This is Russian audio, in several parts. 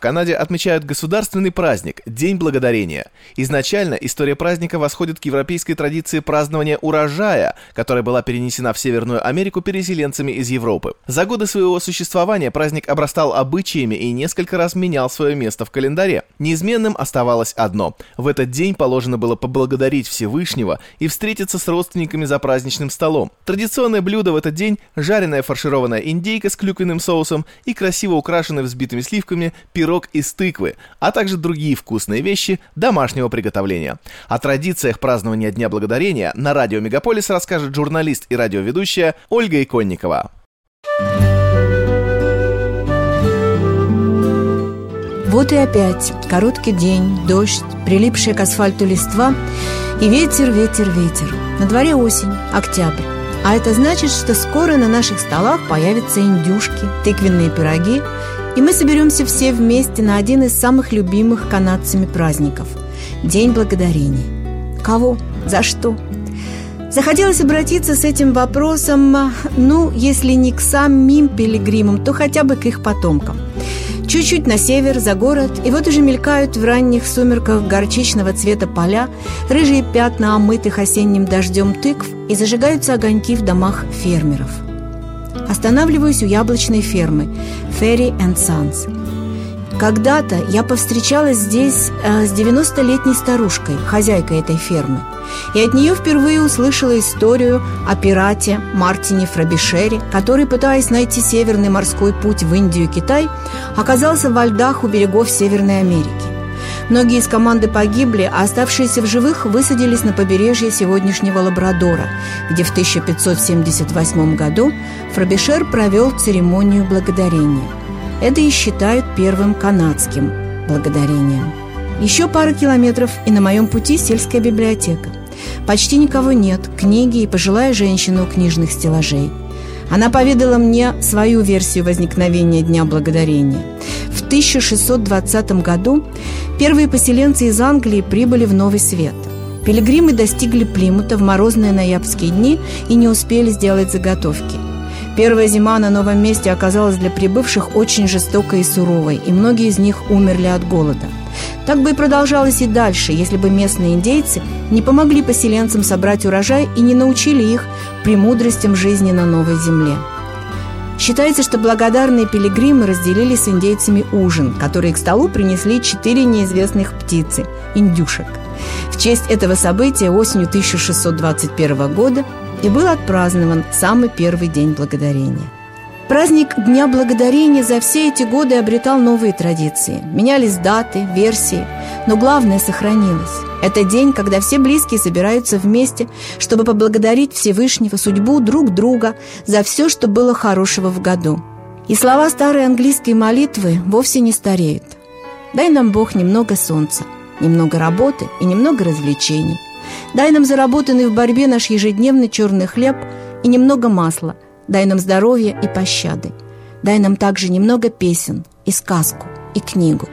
в Канаде отмечают государственный праздник – День Благодарения. Изначально история праздника восходит к европейской традиции празднования урожая, которая была перенесена в Северную Америку переселенцами из Европы. За годы своего существования праздник обрастал обычаями и несколько раз менял свое место в календаре. Неизменным оставалось одно – в этот день положено было поблагодарить Всевышнего и встретиться с родственниками за праздничным столом. Традиционное блюдо в этот день – жареная фаршированная индейка с клюквенным соусом и красиво украшенный взбитыми сливками пирог из тыквы, а также другие вкусные вещи домашнего приготовления. О традициях празднования Дня Благодарения на радио Мегаполис расскажет журналист и радиоведущая Ольга Иконникова. Вот и опять короткий день, дождь, прилипшая к асфальту листва и ветер, ветер, ветер. На дворе осень, октябрь. А это значит, что скоро на наших столах появятся индюшки, тыквенные пироги, и мы соберемся все вместе на один из самых любимых канадцами праздников – День Благодарения. Кого? За что? Захотелось обратиться с этим вопросом, ну, если не к самим пилигримам, то хотя бы к их потомкам – Чуть-чуть на север, за город, и вот уже мелькают в ранних сумерках горчичного цвета поля, рыжие пятна омытых осенним дождем тыкв и зажигаются огоньки в домах фермеров. Останавливаюсь у яблочной фермы Ferry and Sons. Когда-то я повстречалась здесь э, с 90-летней старушкой, хозяйкой этой фермы – и от нее впервые услышала историю о пирате Мартине Фрабишере, который, пытаясь найти северный морской путь в Индию и Китай, оказался во льдах у берегов Северной Америки. Многие из команды погибли, а оставшиеся в живых высадились на побережье сегодняшнего Лабрадора, где в 1578 году Фрабишер провел церемонию благодарения. Это и считают первым канадским благодарением. Еще пара километров, и на моем пути сельская библиотека. Почти никого нет, книги и пожилая женщина у книжных стеллажей. Она поведала мне свою версию возникновения Дня Благодарения. В 1620 году первые поселенцы из Англии прибыли в Новый Свет. Пилигримы достигли Плимута в морозные ноябрьские дни и не успели сделать заготовки. Первая зима на новом месте оказалась для прибывших очень жестокой и суровой, и многие из них умерли от голода – так бы и продолжалось и дальше, если бы местные индейцы не помогли поселенцам собрать урожай и не научили их премудростям жизни на новой земле. Считается, что благодарные пилигримы разделили с индейцами ужин, который к столу принесли четыре неизвестных птицы – индюшек. В честь этого события осенью 1621 года и был отпразднован самый первый день благодарения – Праздник Дня Благодарения за все эти годы обретал новые традиции. Менялись даты, версии, но главное сохранилось. Это день, когда все близкие собираются вместе, чтобы поблагодарить Всевышнего, судьбу, друг друга за все, что было хорошего в году. И слова старой английской молитвы вовсе не стареют. Дай нам Бог немного солнца, немного работы и немного развлечений. Дай нам заработанный в борьбе наш ежедневный черный хлеб и немного масла – Дай нам здоровья и пощады. Дай нам также немного песен и сказку, и книгу.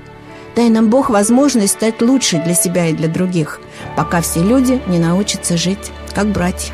Дай нам, Бог, возможность стать лучше для себя и для других, пока все люди не научатся жить как братья.